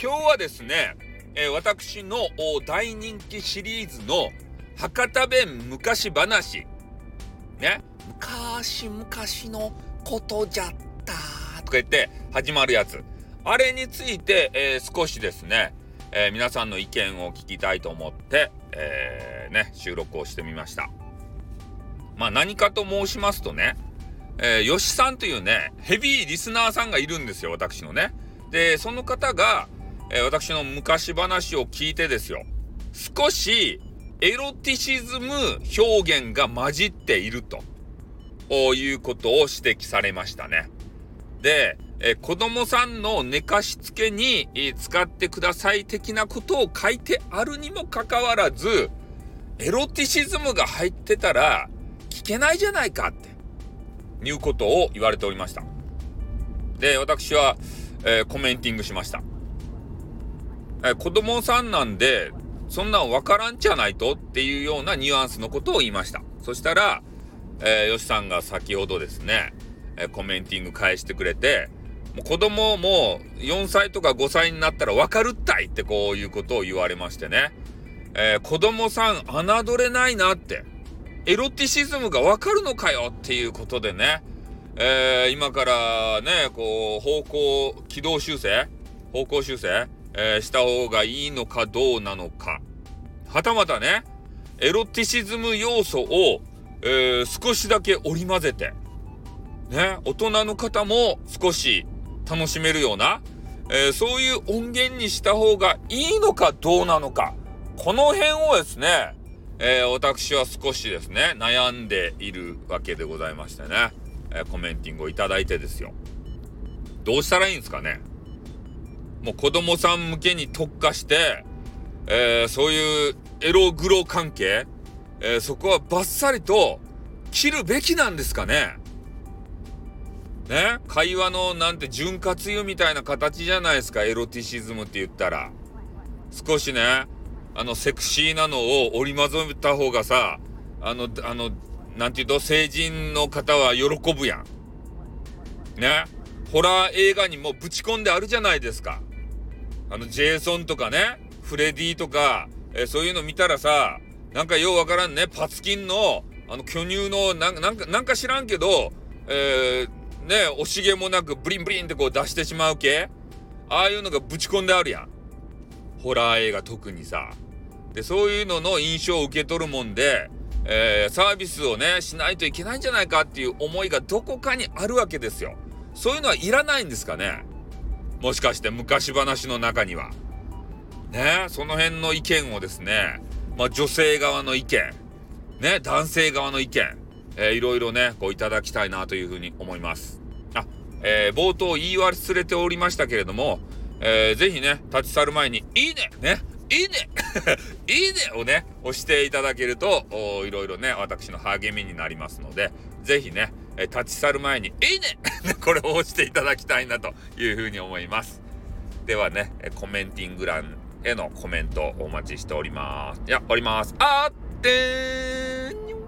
今日はですね、えー、私の大人気シリーズの博多弁昔話。ね？昔々のことじゃったとか言って始まるやつ。あれについて、えー、少しですね、えー、皆さんの意見を聞きたいと思って、えー、ね、収録をしてみました。まあ何かと申しますとね、えー、吉さんというね、ヘビーリスナーさんがいるんですよ、私のね。で、その方が、えー、私の昔話を聞いてですよ、少しエロティシズム表現が混じっているということを指摘されましたね。で、えー、子供さんの寝かしつけに、使ってください的なことを書いてあるにもかかわらず、エロティシズムが入ってたら聞けないじゃないかって、いうことを言われておりました。で、私は、えー、コメンティングしました。え、子供さんなんで、そんなんわからんじゃないとっていうようなニュアンスのことを言いました。そしたら、えー、よしさんが先ほどですね、えー、コメンティング返してくれて、もう子供も4歳とか5歳になったらわかるったいってこういうことを言われましてね。えー、子供さん侮れないなって。エロティシズムがわかるのかよっていうことでね。えー、今からね、こう、方向、軌道修正方向修正えー、した方がいいのかどうなのか。はたまたね、エロティシズム要素を、えー、少しだけ織り交ぜて、ね、大人の方も少し楽しめるような、えー、そういう音源にした方がいいのかどうなのか。この辺をですね、えー、私は少しですね、悩んでいるわけでございましてね、えー、コメンティングをいただいてですよ。どうしたらいいんですかねもう子供さん向けに特化して、えー、そういうエログロ関係、えー、そこはバッサリと切るべきなんですかねね？会話のなんて潤滑油みたいな形じゃないですか、エロティシズムって言ったら。少しね、あの、セクシーなのを織り交ぜた方がさ、あの、あの、なんて言うと、成人の方は喜ぶやん。ね？ホラー映画にもぶち込んであるじゃないですか。あの、ジェイソンとかね、フレディとか、えー、そういうの見たらさ、なんかようわからんね、パツキンの、あの、巨乳の、なんか、なんか、知らんけど、えー、ね、惜しげもなくブリンブリンってこう出してしまう系ああいうのがぶち込んであるやん。ホラー映画特にさ。で、そういうのの印象を受け取るもんで、えー、サービスをね、しないといけないんじゃないかっていう思いがどこかにあるわけですよ。そういうのはいらないんですかねもしかして昔話の中には。ねその辺の意見をですね、まあ、女性側の意見、ね、男性側の意見、えー、いろいろね、こういただきたいなというふうに思います。あ、えー、冒頭言い忘れておりましたけれども、えー、ぜひね、立ち去る前に、いいねねいいね。いいねをね、押していただけると、いろいろね、私の励みになりますので、ぜひね、え立ち去る前に、いいね！これを押していただきたいなというふうに思います。ではね、コメンティング欄へのコメントお待ちしております。いや、おります。あってーにょ